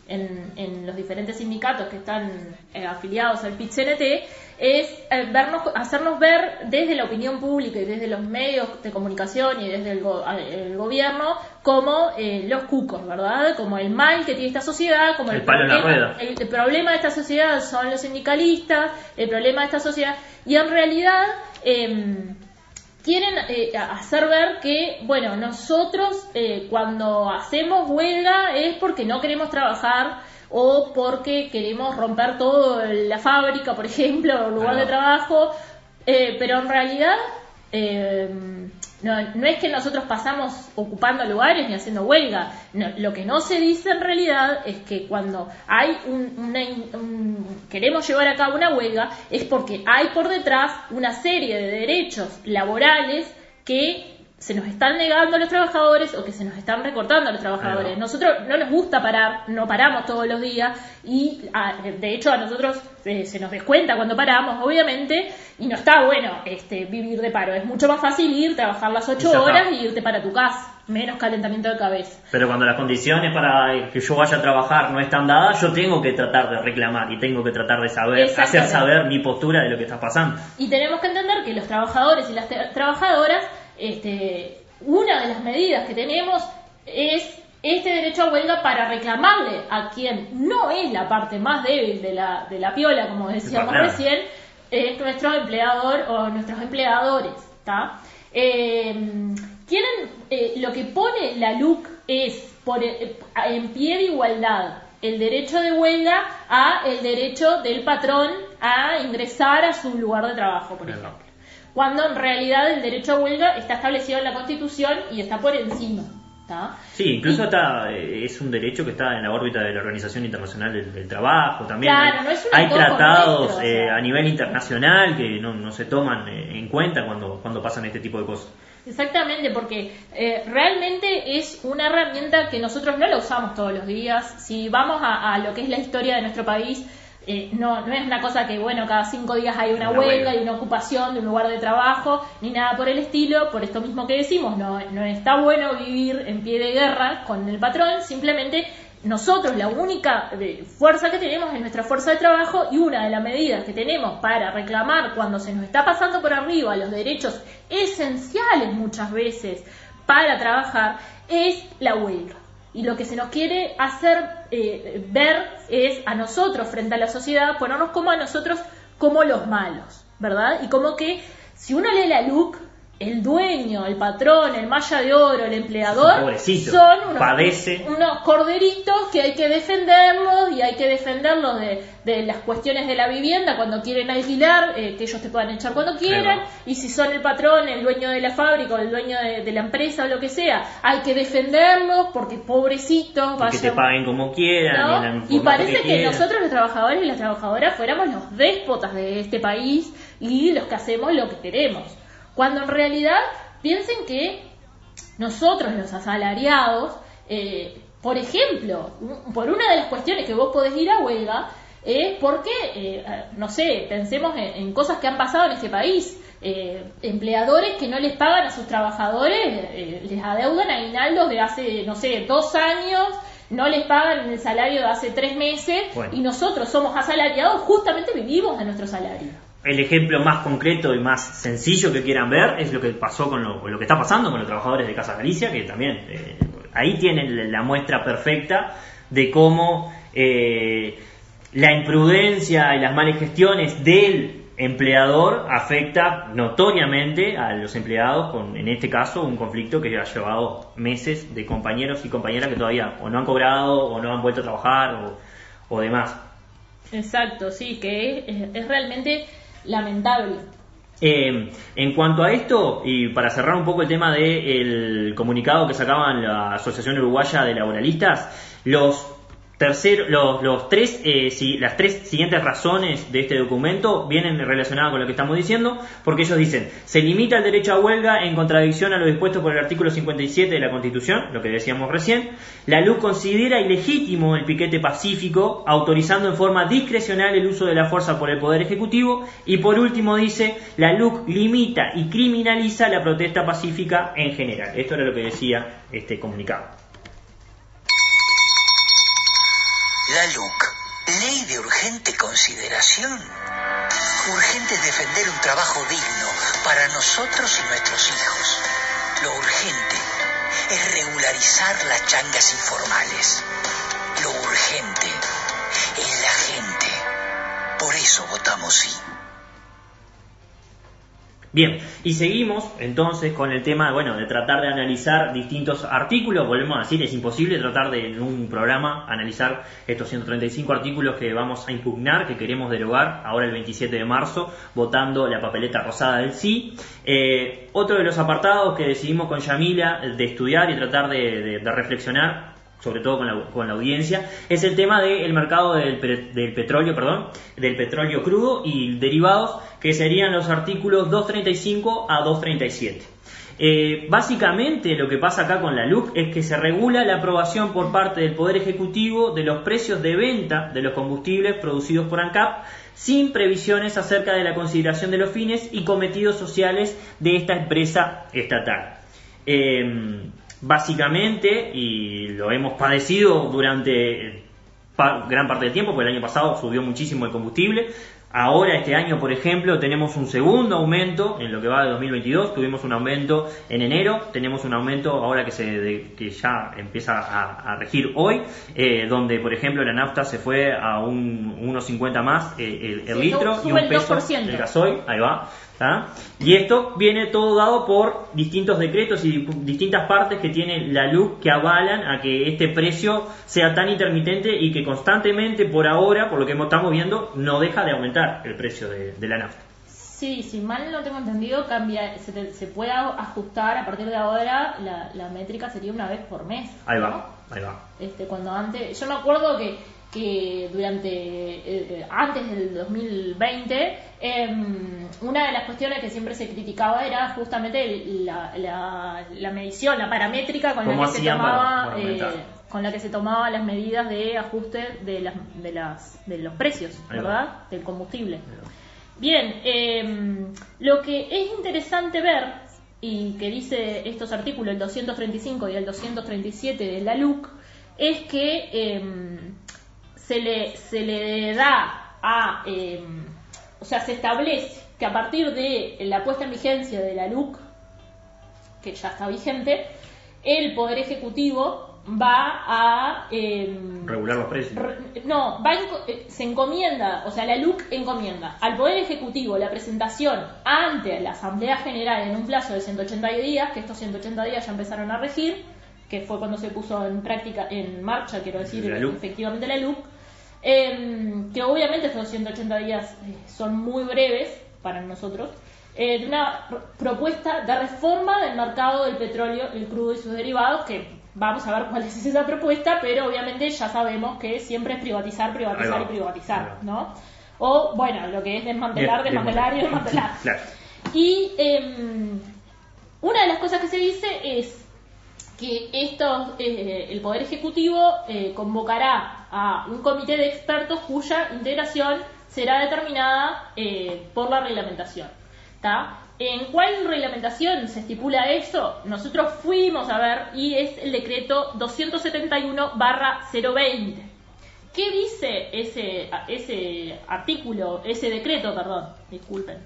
en, los diferentes sindicatos que están eh, afiliados al pit es eh, vernos, hacernos ver desde la opinión pública y desde los medios de comunicación y desde el, gobierno como eh, los cucos, ¿verdad? Como el mal que tiene esta sociedad, como el, problema, el, problema de esta sociedad son los sindicalistas, el problema de esta sociedad, y en realidad em, quieren eh, hacer ver que, bueno, nosotros eh, cuando hacemos huelga es porque no queremos trabajar o porque queremos romper todo la fábrica, por ejemplo, o el lugar de trabajo, eh, pero en realidad eh, no, no es que nosotros pasamos ocupando lugares ni haciendo huelga. No, lo que no se dice en realidad es que cuando hay un, una queremos llevar a cabo una huelga es porque hay por detrás una serie de derechos laborales que se nos están negando a los trabajadores o que se nos están recortando a los trabajadores. Nosotros no nos gusta parar, no paramos todos los días y a- de hecho a nosotros eh, se nos descuenta cuando paramos, obviamente, y no está bueno este, vivir de paro. Es mucho más fácil ir, trabajar las ocho horas y irte para tu casa, menos calentamiento de cabeza. Pero cuando las condiciones para que yo vaya a trabajar no están dadas, yo tengo que tratar de reclamar y tengo que tratar de saber, hacer saber mi postura de lo que está pasando. Y tenemos que entender que los trabajadores y las tra- trabajadoras, este, una de las medidas que tenemos es este derecho a huelga para reclamarle a quien no es la parte más débil de la, de la piola, como decíamos recién, es nuestro empleador o nuestros empleadores. ¿tá? Eh, quieren, eh, lo que pone la LUC es por, eh, en pie de igualdad el derecho de huelga a el derecho del patrón a ingresar a su lugar de trabajo, por ejemplo. Cuando en realidad el derecho a huelga está establecido en la Constitución y está por encima. ¿tá? Sí, incluso está, eh, es un derecho que está en la órbita de la Organización Internacional del, del Trabajo también. Claro, hay, no es hay tratados nuestro, o eh, sea. a nivel internacional que no, no se toman eh, en cuenta cuando, cuando pasan este tipo de cosas. Exactamente, porque eh, realmente es una herramienta que nosotros no la usamos todos los días. Si vamos a, a lo que es la historia de nuestro país, eh, no, no es una cosa que, bueno, cada cinco días hay una, Una huelga huelga. y una ocupación de un lugar de trabajo, ni nada por el estilo. Por esto mismo que decimos, no, no está bueno vivir en pie de guerra con el patrón, simplemente nosotros la única eh, fuerza que tenemos es nuestra fuerza de trabajo y una de las medidas que tenemos para reclamar cuando se nos está pasando por arriba los derechos esenciales muchas veces para trabajar es la huelga. Y lo que se nos quiere hacer eh, ver es a nosotros frente a la sociedad, ponernos como a nosotros como los malos, ¿verdad? Y como que si uno lee la LUC, el dueño, el patrón, el malla de oro, el empleador, Pobrecito, son unos, padece. unos corderitos que hay que defenderlos y hay que defenderlos de, de las cuestiones de la vivienda cuando quieren alquilar, eh, que ellos te puedan echar cuando quieran, y si son el patrón, el dueño de la fábrica o el dueño de, de la empresa o lo que sea, hay que defenderlos porque pobrecitos, Y que te vayan- paguen como quieran. ¿no? y parece que, nosotros los trabajadores y las trabajadoras fuéramos los déspotas de este país y los que hacemos lo que queremos. Cuando en realidad piensen que nosotros los asalariados, eh, por ejemplo, por una de las cuestiones que vos podés ir a huelga, es porque, eh, no sé, pensemos en, en cosas que han pasado en este país. Eh, empleadores que no les pagan a sus trabajadores, eh, les adeudan aguinaldos de hace, no sé, dos años, no les pagan el salario de hace tres meses Bueno. y nosotros somos asalariados, justamente vivimos de nuestro salario. El ejemplo más concreto y más sencillo que quieran ver es lo que pasó con lo, lo que está pasando con los trabajadores de Casa Galicia, que también eh, ahí tienen la muestra perfecta de cómo eh, la imprudencia y las malas gestiones del empleador afecta notoriamente a los empleados con, en este caso, un conflicto que ha llevado meses de compañeros y compañeras que todavía o no han cobrado o no han vuelto a trabajar o, o demás. Exacto, sí, que es, es realmente lamentable. Eh, en cuanto a esto, y para cerrar un poco el tema del comunicado que sacaban la Asociación Uruguaya de Laboralistas, los terceros, los, tres, eh, si- las tres siguientes razones de este documento vienen relacionadas con lo que estamos diciendo, porque ellos dicen, se limita el derecho a huelga en contradicción a lo dispuesto por el artículo 57 de la Constitución, lo que decíamos recién, la LUC considera ilegítimo el piquete pacífico, autorizando en forma discrecional el uso de la fuerza por el Poder Ejecutivo, y por último dice, la LUC limita y criminaliza la protesta pacífica en general. Esto era lo que decía este comunicado. La LUC, Ley de Urgente Consideración. Urgente es defender un trabajo digno para nosotros y nuestros hijos. Lo urgente es regularizar las changas informales. Lo urgente es la gente. Por eso votamos sí. Bien, y seguimos entonces con el tema, bueno, de tratar de analizar distintos artículos. Volvemos a decir, es imposible tratar de en un programa analizar estos 135 artículos que vamos a impugnar, que queremos derogar ahora el 27 de marzo, votando la papeleta rosada del sí. Eh, otro de los apartados que decidimos con Yamila de estudiar y tratar de, de reflexionar sobre todo con la, audiencia, es el tema del mercado del, del, petróleo, perdón, del petróleo crudo y derivados, que serían los artículos 235 a 237. Eh, básicamente lo que pasa acá con la LUC es que se regula la aprobación por parte del Poder Ejecutivo de los precios de venta de los combustibles producidos por ANCAP sin previsiones acerca de la consideración de los fines y cometidos sociales de esta empresa estatal. Eh, básicamente, y lo hemos padecido durante gran parte del tiempo, porque el año pasado subió muchísimo el combustible. Ahora, este año, por ejemplo, tenemos un segundo aumento en lo que va de 2022. Tuvimos un aumento en enero, tenemos un aumento ahora que, se, que ya empieza a, regir hoy, eh, donde, por ejemplo, la nafta se fue a un 1,50 más eh, el, litro y un peso el gasoil. Ahí va. Y esto viene todo dado por distintos decretos y distintas partes que tiene la luz que avalan a que este precio sea tan intermitente y que constantemente por ahora, por lo que estamos viendo, no deja de aumentar el precio de, la nafta. Sí, si mal no tengo entendido, cambia, se, se puede ajustar a partir de ahora, la, métrica sería una vez por mes. Ahí va, ahí va. Este, cuando antes, yo me acuerdo que que durante eh, antes del 2020 em, una de las cuestiones que siempre se criticaba era justamente la, la, medición, la paramétrica con la que se tomaba eh, con la que se tomaban las medidas de ajuste de las de las de los precios, ¿verdad? Del combustible. Bien, em, lo que es interesante ver y que dice estos artículos, el 235 y el 237 de la LUC, es que em, se le, se le da a, em, o sea, se establece que a partir de la puesta en vigencia de la LUC, que ya está vigente, el Poder Ejecutivo va a... Em, Regular los precios. no, va eh, se encomienda, o sea, la LUC encomienda al Poder Ejecutivo la presentación ante la Asamblea General en un plazo de 180 días, que estos 180 días ya empezaron a regir, que fue cuando se puso en práctica, en marcha, quiero decir, efectivamente la LUC, Em, que obviamente estos 180 días eh, son muy breves para nosotros, eh, de una propuesta de reforma del mercado del petróleo, el crudo y sus derivados, que vamos a ver cuál es esa propuesta, pero obviamente ya sabemos que siempre es privatizar, privatizar y privatizar, ¿no? O, bueno, lo que es desmantelar, desmantelar y desmantelar. Y em, una de las cosas que se dice es que esto, eh, el Poder Ejecutivo eh, convocará a un comité de expertos cuya integración será determinada eh, por la reglamentación. ¿En cuál reglamentación se estipula eso? Nosotros fuimos a ver y es el decreto 271-020. ¿Qué dice ese, ese artículo, ese decreto, perdón, disculpen?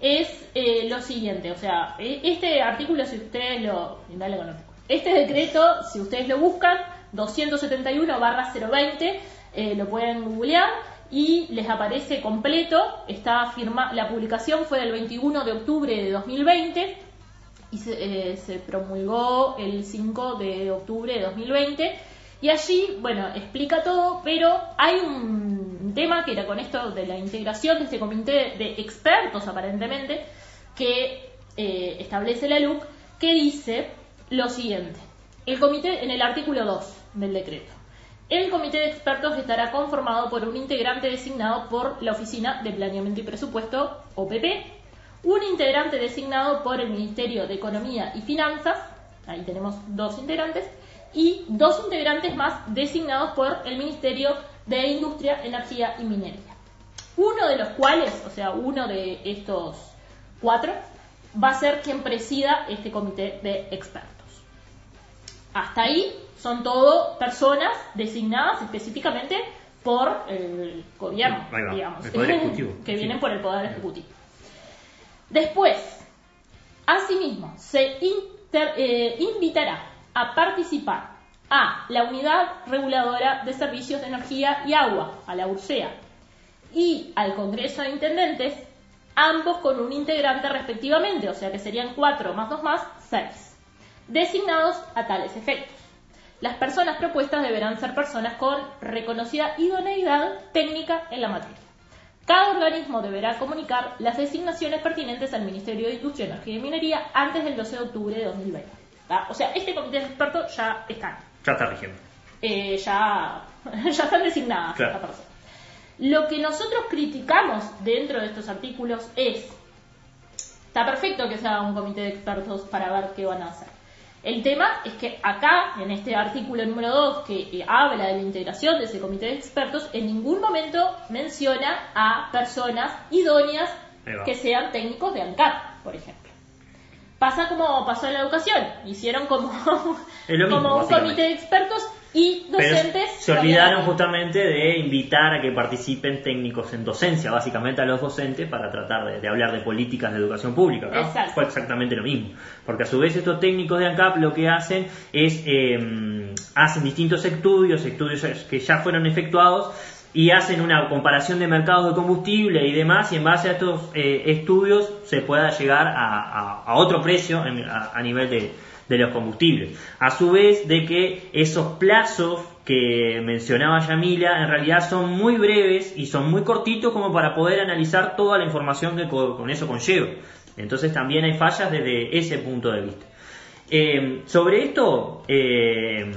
Es lo siguiente, o sea, e, este artículo, si ustedes lo... Dale con este decreto, si ustedes lo buscan, 271-020, eh, lo pueden googlear y les aparece completo. Está firma, la publicación fue del 21 de octubre de 2020 y se, eh, se promulgó el 5 de octubre de 2020. Y allí, bueno, explica todo, pero hay un tema que era con esto de la integración de este comité de expertos, aparentemente, que eh, establece la LUC, que dice lo siguiente. El comité, en el artículo 2 del decreto, el comité de expertos estará conformado por un integrante designado por la Oficina de Planeamiento y Presupuesto, OPP, un integrante designado por el Ministerio de Economía y Finanzas, ahí tenemos dos integrantes, y dos integrantes más designados por el Ministerio de Industria, Energía y Minería. Uno de los cuales, o sea, uno de estos cuatro, va a ser quien presida este comité de expertos. Hasta ahí son todo personas designadas específicamente por el gobierno, digamos, que vienen por el Poder Ejecutivo. Después, asimismo, se eh, invitará a participar a la Unidad Reguladora de Servicios de Energía y Agua, a la URSEA, y al Congreso de Intendentes ambos con un integrante respectivamente, o sea que serían 4 más 2 más 6, designados a tales efectos. Las personas propuestas deberán ser personas con reconocida idoneidad técnica en la materia. Cada organismo deberá comunicar las designaciones pertinentes al Ministerio de Industria, Energía y Minería antes del 12 de octubre de 2020. ¿tá? O sea, este comité de expertos ya está. Ya está rigiendo. Eh, ya, ya están designadas Claro. esta persona. Lo que nosotros criticamos dentro de estos artículos es, está perfecto que se haga un comité de expertos para ver qué van a hacer. El tema es que acá, en este artículo número 2, que eh, habla de la integración de ese comité de expertos, en ningún momento menciona a personas idóneas que sean técnicos de ANCAP, por ejemplo. Pasa como pasó en la educación, hicieron como, mismo, como un comité de expertos y Pero docentes. se olvidaron justamente de invitar a que participen técnicos en docencia, básicamente a los docentes, para tratar de, de hablar de políticas de educación pública. ¿no? Exacto. Fue exactamente lo mismo. Porque a su vez estos técnicos de ANCAP lo que hacen es, eh, hacen distintos estudios, estudios que ya fueron efectuados, y hacen una comparación de mercados de combustible y demás, y en base a estos eh, estudios se pueda llegar a, a- a otro precio en- a, a nivel de, de los combustibles. A su vez de que esos plazos que mencionaba Yamila en realidad son muy breves y son muy cortitos como para poder analizar toda la información que co- con eso conlleva. Entonces también hay fallas desde ese punto de vista. Eh, sobre esto, eh,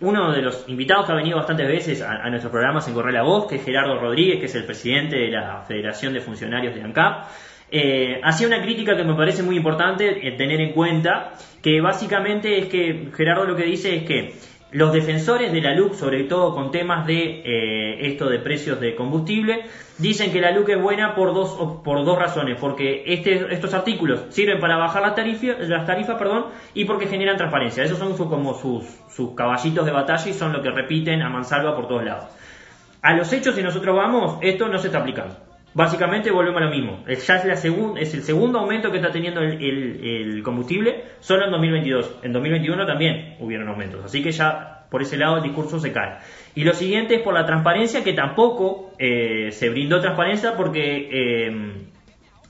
uno de los invitados que ha venido bastantes veces a, nuestros programas en Corre la Voz, que es Gerardo Rodríguez, que es el presidente de la Federación de Funcionarios de ANCAP, eh, hacía una crítica que me parece muy importante eh, tener en cuenta, que básicamente es que Gerardo lo que dice es que los defensores de la LUC, sobre todo con temas de eh, esto de precios de combustible, dicen que la LUC es buena por dos, por dos razones, porque este- estos artículos sirven para bajar las tarifas, las tarifas perdón, y porque generan transparencia. Esos son su- como sus, sus caballitos de batalla y son lo que repiten a mansalva por todos lados. A los hechos, si nosotros vamos, esto no se está aplicando. Básicamente volvemos a lo mismo. Ya es, la segun- es el segundo aumento que está teniendo el combustible solo en 2022. En 2021 también hubieron aumentos. Así que ya por ese lado el discurso se cae. Y lo siguiente es por la transparencia, que tampoco eh, se brindó transparencia porque eh,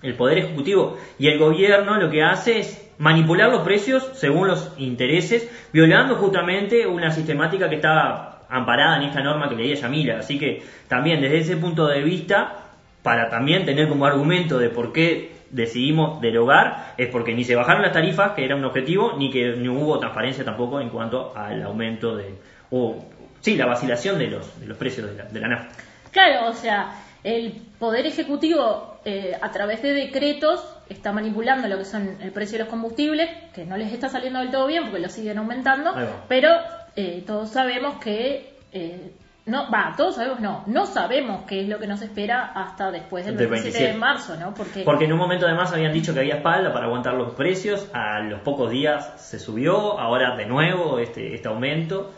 el Poder Ejecutivo y el Gobierno lo que hace es manipular los precios según los intereses, violando justamente una sistemática que está amparada en esta norma que leía Yamila. Así que también desde ese punto de vista, para también tener como argumento de por qué decidimos derogar, es porque ni se bajaron las tarifas, que era un objetivo, ni que no hubo transparencia tampoco en cuanto al aumento de, o sí, la vacilación de los, de los precios de la, de la nafta. Claro, o sea, el Poder Ejecutivo eh, a través de decretos está manipulando lo que son el precio de los combustibles, que no les está saliendo del todo bien porque lo siguen aumentando, pero eh, todos sabemos que... eh, no, va, todos sabemos, no, no sabemos qué es lo que nos espera hasta después del Del 27 de 27. marzo, ¿no? Porque, Porque en un momento además habían dicho que había espalda para aguantar los precios, a los pocos días se subió, ahora de nuevo este, este aumento.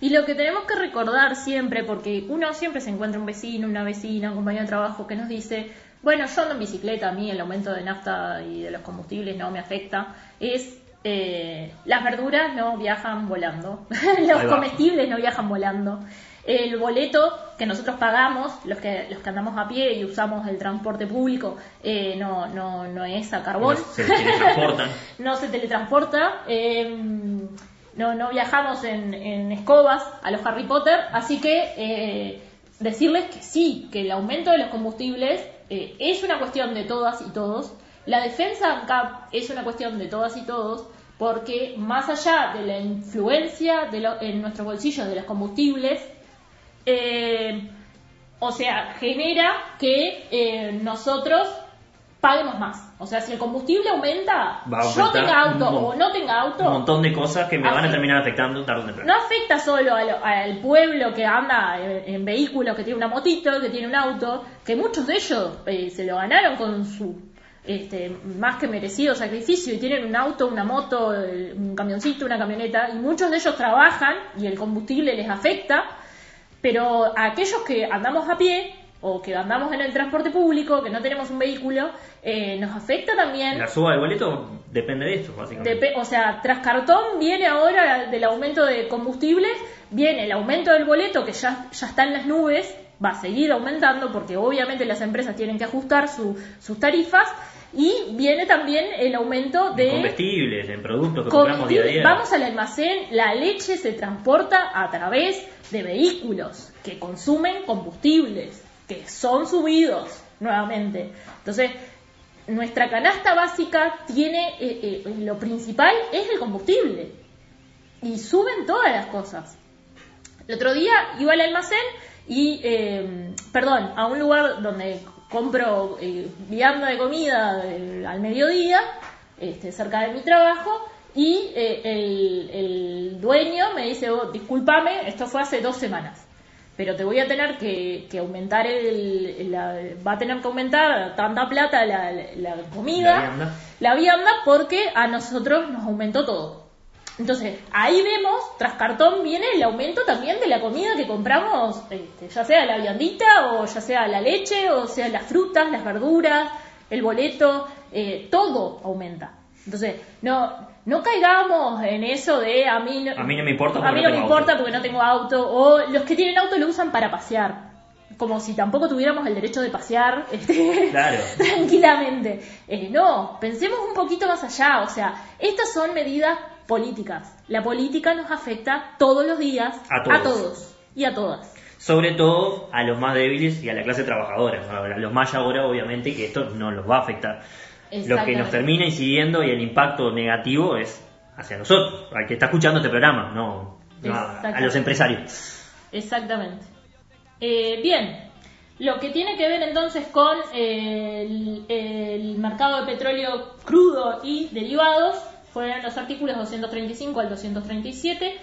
Y lo que tenemos que recordar siempre, porque uno siempre se encuentra un vecino, una vecina, un compañero de trabajo que nos dice, bueno, yo ando en bicicleta, a mí el aumento de nafta y de los combustibles no me afecta, es eh, las verduras no viajan volando, los comestibles no viajan volando. El boleto que nosotros pagamos, los que, los que andamos a pie y usamos el transporte público, eh, no, no, no es a carbón. Se teletransportan. no se teletransporta. eh, no, no viajamos en, en escobas a los Harry Potter, así que eh, decirles que sí, que el aumento de los combustibles es una cuestión de todas y todos. La defensa ANCAP es una cuestión de todas y todos, porque más allá de la influencia de lo- en nuestros bolsillos de los combustibles, eh, o sea, genera que eh, nosotros paguemos más. O sea, si el combustible aumenta, yo tenga auto o no tenga auto, Un montón de cosas que me van a terminar afectando tarde o temprano. no afecta solo al pueblo que anda en, en vehículos, que tiene una motito, que tiene un auto, que muchos de ellos eh, se lo ganaron con su este, más que merecido sacrificio y tienen un auto, una moto, un camioncito, una camioneta, y muchos de ellos trabajan y el combustible les afecta, pero a aquellos que andamos a pie o que andamos en el transporte público, que no tenemos un vehículo, eh, nos afecta también La suba del boleto depende de esto, básicamente. O sea, tras cartón viene ahora del aumento de combustibles, viene el aumento del boleto que ya, ya está en las nubes va a seguir aumentando porque obviamente las empresas tienen que ajustar su- sus tarifas y viene también el aumento de Comestibles, en productos que compramos día a día. Vamos al almacén, la leche se transporta a través de vehículos que consumen combustibles, que son subidos nuevamente. Entonces, nuestra canasta básica tiene, eh, eh, lo principal es el combustible. Y suben todas las cosas. El otro día iba al almacén y, eh, perdón, a un lugar donde compro eh, vianda de comida eh, al mediodía, este, cerca de mi trabajo, y eh, el, el dueño me dice, oh, discúlpame, esto fue hace dos semanas, pero te voy a tener que, que aumentar el, la- va a tener que aumentar tanta plata la, la- la comida, La vianda. la vianda, porque a nosotros nos aumentó todo. Entonces, ahí vemos, tras cartón viene el aumento también de la comida que compramos, este, ya sea la viandita o ya sea la leche o sea las frutas, las verduras, el boleto, eh, todo aumenta. Entonces, no, no caigamos en eso de a mí no, A mí no me importa a porque mí no no me importa auto. porque no tengo auto o los que tienen auto lo usan para pasear. Como si tampoco tuviéramos el derecho de pasear este, Claro. tranquilamente. Eh, no, pensemos un poquito más allá. O sea, estas son medidas políticas. La política nos afecta todos los días A todos. y a todas. Sobre todo a los más débiles y a la clase trabajadora. A los más ahora, obviamente, que esto no los va a afectar. Lo que nos termina incidiendo y el impacto negativo es hacia nosotros, al que está escuchando este programa, no, no a, los empresarios. Exactamente. Eh, bien, lo que tiene que ver entonces con el, el mercado de petróleo crudo y derivados fueron los artículos 235 al 237.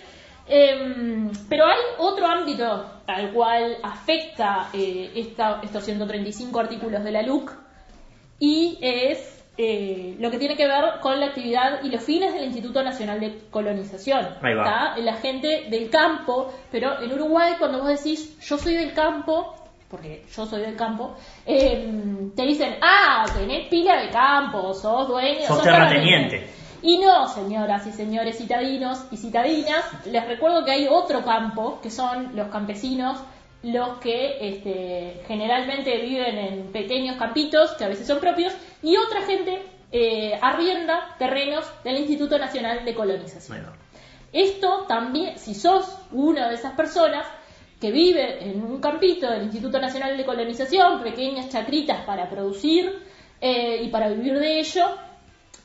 Em, pero hay otro ámbito al cual afecta eh, esta- estos 135 artículos de la LUC y es eh, lo que tiene que ver con la actividad y los fines del Instituto Nacional de Colonización. Ahí va. ¿tá? La gente del campo, pero en Uruguay cuando vos decís yo soy del campo, porque yo soy del campo, eh, te dicen, ah, tenés pila de campo, sos dueño, Sos terrateniente". terrateniente. Y no, señoras y señores citadinos y citadinas, les recuerdo que hay otro campo, que son los campesinos, los que este, generalmente viven en pequeños campitos, que a veces son propios, y otra gente eh, arrienda terrenos del Instituto Nacional de Colonización. Esto también, si sos una de esas personas que vive en un campito del Instituto Nacional de Colonización, pequeñas chacritas para producir eh, y para vivir de ello,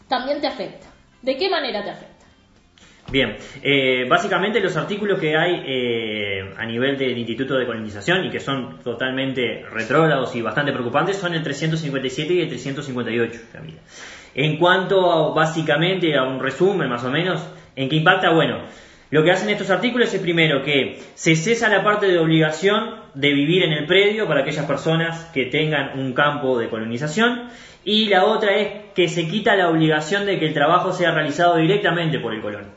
también te afecta. ¿De qué manera te afecta? Bien, eh, básicamente los artículos que hay eh, a nivel del Instituto de Colonización y que son totalmente retrógrados y bastante preocupantes son el 357 y el 358, Camila. En cuanto a, básicamente a un resumen más o menos, ¿en qué impacta? Bueno, lo que hacen estos artículos es primero que se cesa la parte de obligación de vivir en el predio para aquellas personas que tengan un campo de colonización y la otra es que se quita la obligación de que el trabajo sea realizado directamente por el colono.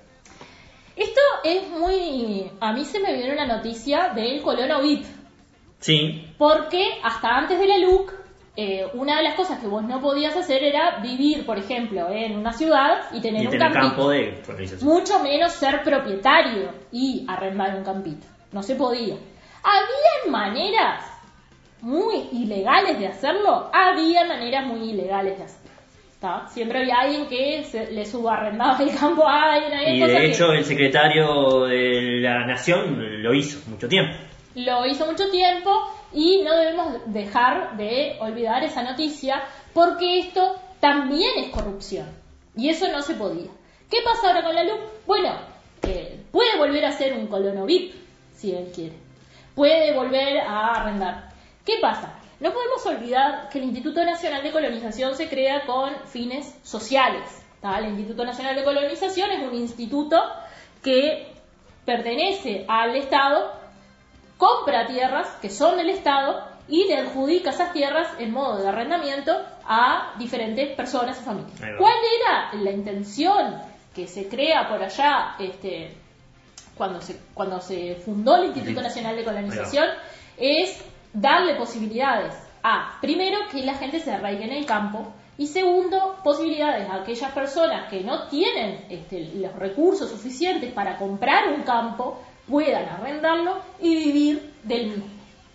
Esto es muy... A mí se me viene una noticia del colono VIP, Sí, porque hasta antes de la LUC, eh, una de las cosas que vos no podías hacer era vivir, por ejemplo, en una ciudad y tener y un tener campito. campo de. Mucho menos ser propietario y arrendar un campito. No se podía. Había maneras muy ilegales de hacerlo. Había maneras muy ilegales de hacerlo. ¿tá? Siempre había alguien que se- le subarrendaba el campo a alguien. había Y de que- hecho el secretario de la Nación lo hizo mucho tiempo. lo hizo mucho tiempo y no debemos dejar de olvidar esa noticia porque esto también es corrupción y eso no se podía. ¿Qué pasa ahora con la luz? Bueno, puede volver a ser un colono VIP si él quiere. Puede volver a arrendar. ¿Qué pasa? No podemos olvidar que el Instituto Nacional de Colonización se crea con fines sociales. ¿tá? El Instituto Nacional de Colonización es un instituto que pertenece al Estado compra tierras que son del Estado y le adjudica esas tierras en modo de arrendamiento a diferentes personas y familias. ¿Cuál era la intención que se crea por allá este, cuando, se, cuando se fundó el Instituto. Nacional de Colonización? Es darle posibilidades a, primero, que la gente se arraigue en el campo y segundo, posibilidades a aquellas personas que no tienen este, los recursos suficientes para comprar un campo puedan arrendarlo y vivir del mismo.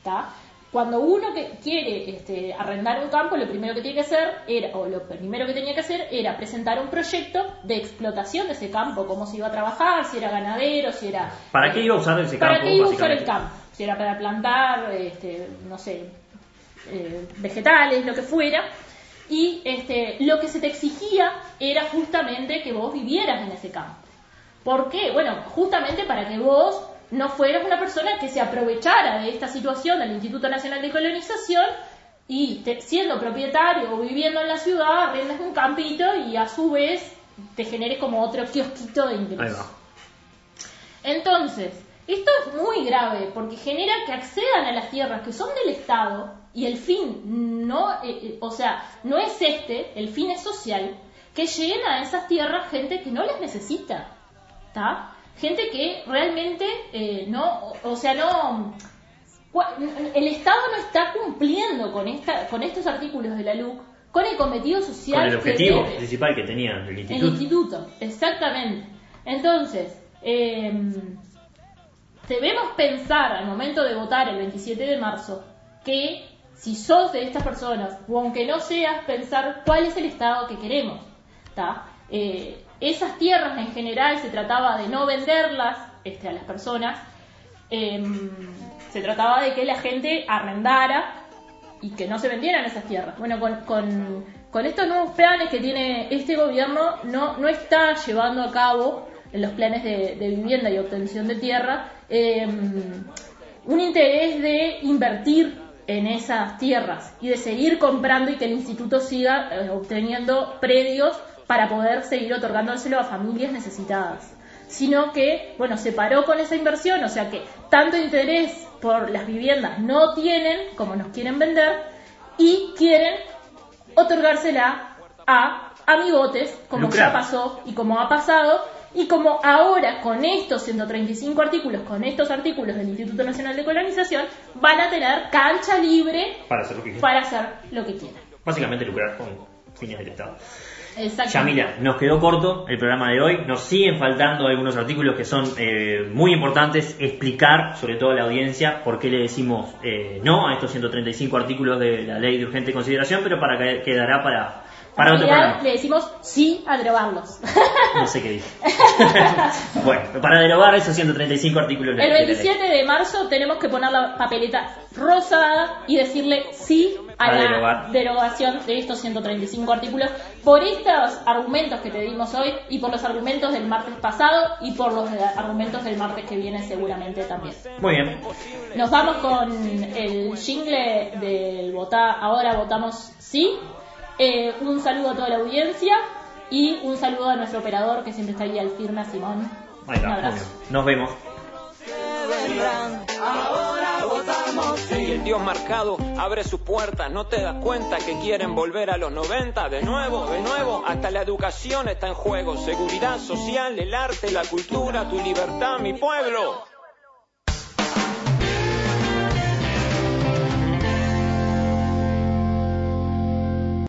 ¿tá? cuando uno que quiere este, arrendar un campo, lo primero que tiene que hacer era, o lo primero que tenía que hacer era presentar un proyecto de explotación de ese campo, cómo se iba a trabajar, si era ganadero, si era... ¿Para qué iba a usar ese campo? ¿Para qué iba a usar el campo? Si era para plantar, este, no sé, eh, vegetales, lo que fuera. Y este, lo que se te exigía era justamente que vos vivieras en ese campo. ¿Por qué? Bueno, justamente para que vos no fueras una persona que se aprovechara de esta situación del Instituto Nacional de Colonización y siendo propietario o viviendo en la ciudad, arrendas un campito y a su vez te genere como otro kiosquito de ingreso. Entonces, esto es muy grave porque genera que accedan a las tierras que son del Estado y el fin no, eh, eh, o sea, no es este, el fin es social, que lleguen a esas tierras gente que no las necesita, ¿está? gente que realmente eh, no, o sea, no, el Estado no está cumpliendo con esta, con estos artículos de la LUC, con el cometido social. Con el objetivo principal que tenía el instituto. El instituto, exactamente. Entonces, eh, debemos pensar al momento de votar el 27 de marzo que si sos de estas personas, o aunque no seas, pensar cuál es el Estado que queremos. ¿está? Eh, esas tierras en general se trataba de no venderlas este, a las personas, em, se trataba de que la gente arrendara y que no se vendieran esas tierras. Bueno, con, con, estos nuevos planes que tiene este gobierno, no, no está llevando a cabo en los planes de, vivienda y obtención de tierra em, un interés de invertir en esas tierras y de seguir comprando y que el instituto siga eh, obteniendo predios para poder seguir otorgándoselo a familias necesitadas, sino que, bueno, se paró con esa inversión, o sea que tanto interés por las viviendas no tienen como nos quieren vender y quieren otorgársela a amigotes, como ya pasó y como ha pasado, y como ahora con estos 135 artículos, con estos artículos del Instituto Nacional de Colonización, van a tener cancha libre para hacer lo que, para hacer lo que quieran. Básicamente lucrar con fines del Estado. Yamila, nos quedó corto el programa de hoy. Nos siguen faltando algunos artículos que son eh, muy importantes explicar, sobre todo a la audiencia, por qué le decimos eh, no a estos 135 artículos de la ley de urgente consideración, pero para que quedará para, para otro programa. Le decimos sí a derogarlos. No sé qué dije. bueno, para derogar esos 135 artículos. El 27 de, marzo tenemos que poner la papeleta rosada y decirle sí a, la derogación de estos 135 artículos por estos argumentos que te dimos hoy y por los argumentos del martes pasado y por los argumentos del martes que viene seguramente también. Muy bien. Nos vamos con el jingle del votar, ahora votamos sí. Eh, un saludo a toda la audiencia y un saludo a nuestro operador que siempre está ahí al firme, Simón. un abrazo. Nos vemos. Ahora votamos. Y el Dios marcado abre sus puertas, no te das cuenta que quieren volver a los 90, de nuevo, de nuevo, hasta la educación está en juego, seguridad social, el arte, la cultura, tu libertad, mi pueblo.